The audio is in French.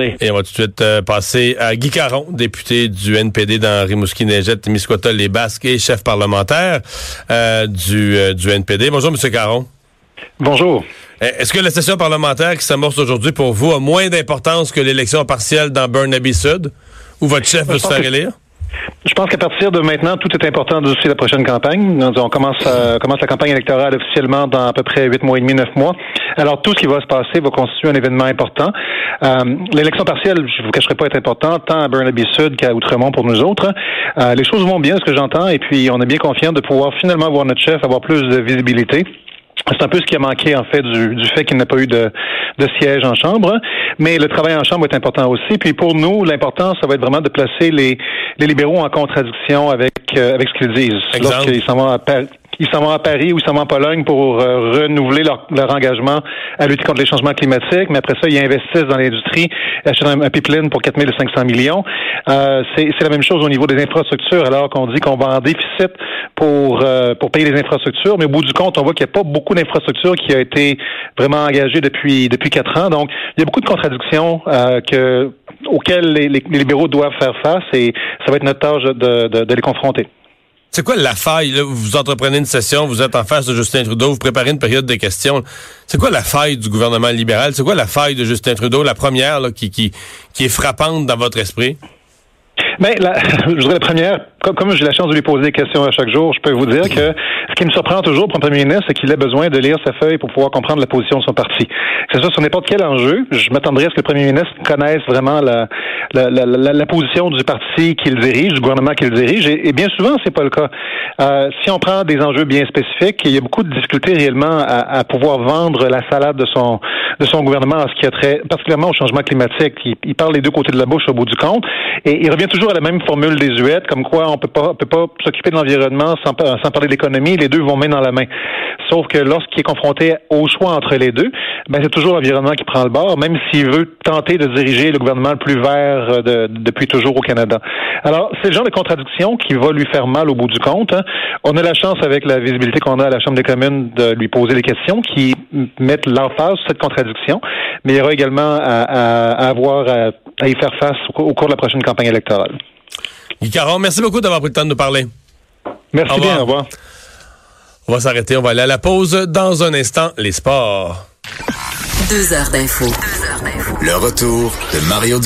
Et on va tout de suite euh, passer à Guy Caron, député du NPD dans Rimouski-Neigette, Témiscouata, les Basques et chef parlementaire euh, du, euh, du NPD. Bonjour, M. Caron. Bonjour. Est-ce que la session parlementaire qui s'amorce aujourd'hui pour vous a moins d'importance que l'élection partielle dans Burnaby Sud, où votre chef veut se faire élire? Je pense qu'à partir de maintenant, tout est important de la prochaine campagne. On commence, commence la campagne électorale officiellement dans à peu près huit mois et demi, neuf mois. Alors, tout ce qui va se passer va constituer un événement important. Euh, l'élection partielle, je vous cacherai pas, être importante, tant à Burnaby Sud qu'à Outremont pour nous autres. Euh, les choses vont bien, ce que j'entends, et puis on est bien confiant de pouvoir finalement voir notre chef avoir plus de visibilité. C'est un peu ce qui a manqué, en fait, du, fait qu'il n'a pas eu de, siège en chambre. Mais le travail en chambre est important aussi. Puis pour nous, l'important, ça va être vraiment de placer les, libéraux en contradiction avec, euh, avec ce qu'ils disent. Lorsqu'ils s'en vont à ils s'en vont à Paris ou ils s'en vont en Pologne pour euh, renouveler leur, leur, engagement à lutter contre les changements climatiques, mais après ça, ils investissent dans l'industrie, achètent un, pipeline pour 4500 millions. Euh, c'est la même chose au niveau des infrastructures, alors qu'on dit qu'on va en déficit pour, euh, pour payer les infrastructures, mais au bout du compte, on voit qu'il n'y a pas beaucoup d'infrastructures qui a été vraiment engagées depuis depuis quatre ans. Donc, il y a beaucoup de contradictions euh, que auxquelles les, les, libéraux doivent faire face et ça va être notre tâche de, de, de les confronter. C'est quoi la faille? Vous entreprenez une session, vous êtes en face de Justin Trudeau, vous préparez une période de questions. C'est quoi la faille du gouvernement libéral? C'est quoi la faille de Justin Trudeau, la première qui, qui, qui est frappante dans votre esprit? Ben, la, je dirais la première, comme, j'ai la chance de lui poser des questions à chaque jour, je peux vous dire que ce qui me surprend toujours pour un premier ministre, c'est qu'il a besoin de lire sa feuille pour pouvoir comprendre la position de son parti. C'est ça sur n'importe quel enjeu. Je m'attendrais à ce que le premier ministre connaisse vraiment la, la, la, la position du parti qu'il dirige, du gouvernement qu'il dirige. Et, bien souvent, c'est pas le cas. Euh, si on prend des enjeux bien spécifiques, il y a beaucoup de difficultés réellement à, à pouvoir vendre la salade de son de son gouvernement en ce qui a trait particulièrement au changement climatique. Il, il parle les deux côtés de la bouche au bout du compte. Et il revient toujours à la même formule désuète, comme quoi on peut pas, peut pas s'occuper de l'environnement sans, sans parler d'économie. Les deux vont main dans la main. Sauf que lorsqu'il est confronté au choix entre les deux, ben c'est toujours l'environnement qui prend le bord, même s'il veut tenter de diriger le gouvernement le plus vert euh, de, depuis toujours au Canada. Alors, c'est le genre de contradiction qui va lui faire mal au bout du compte. Hein. On a la chance, avec la visibilité qu'on a à la Chambre des communes, de lui poser des questions qui mettent l'emphase sur cette contradiction, mais il y aura également à, avoir à, y faire face au, cours de la prochaine campagne électorale. Guy Caron, merci beaucoup d'avoir pris le temps de nous parler. Merci bien, au revoir. On va s'arrêter, on va aller à la pause. Dans un instant, les sports. Deux heures d'info. Le retour de Mario